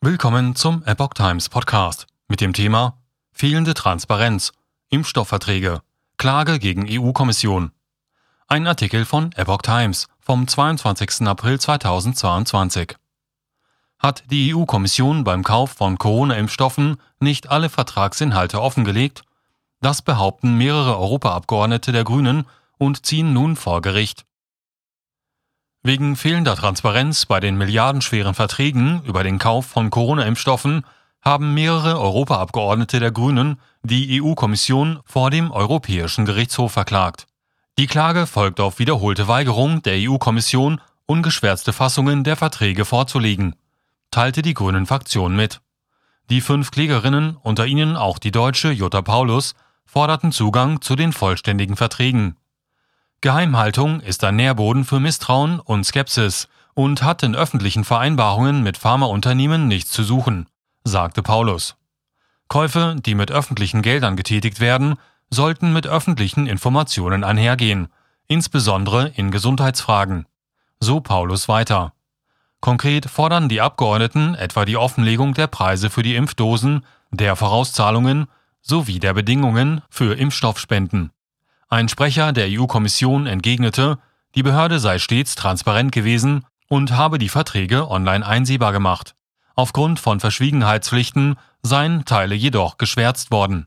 Willkommen zum Epoch Times Podcast mit dem Thema Fehlende Transparenz, Impfstoffverträge, Klage gegen EU-Kommission. Ein Artikel von Epoch Times vom 22. April 2022. Hat die EU-Kommission beim Kauf von Corona-Impfstoffen nicht alle Vertragsinhalte offengelegt? Das behaupten mehrere Europaabgeordnete der Grünen und ziehen nun vor Gericht. Wegen fehlender Transparenz bei den milliardenschweren Verträgen über den Kauf von Corona-Impfstoffen haben mehrere Europaabgeordnete der Grünen die EU-Kommission vor dem Europäischen Gerichtshof verklagt. Die Klage folgt auf wiederholte Weigerung der EU-Kommission, ungeschwärzte Fassungen der Verträge vorzulegen, teilte die Grünen-Fraktion mit. Die fünf Klägerinnen, unter ihnen auch die deutsche Jutta Paulus, forderten Zugang zu den vollständigen Verträgen. Geheimhaltung ist ein Nährboden für Misstrauen und Skepsis und hat in öffentlichen Vereinbarungen mit Pharmaunternehmen nichts zu suchen, sagte Paulus. Käufe, die mit öffentlichen Geldern getätigt werden, sollten mit öffentlichen Informationen einhergehen, insbesondere in Gesundheitsfragen. So Paulus weiter. Konkret fordern die Abgeordneten etwa die Offenlegung der Preise für die Impfdosen, der Vorauszahlungen sowie der Bedingungen für Impfstoffspenden. Ein Sprecher der EU-Kommission entgegnete, die Behörde sei stets transparent gewesen und habe die Verträge online einsehbar gemacht. Aufgrund von Verschwiegenheitspflichten seien Teile jedoch geschwärzt worden.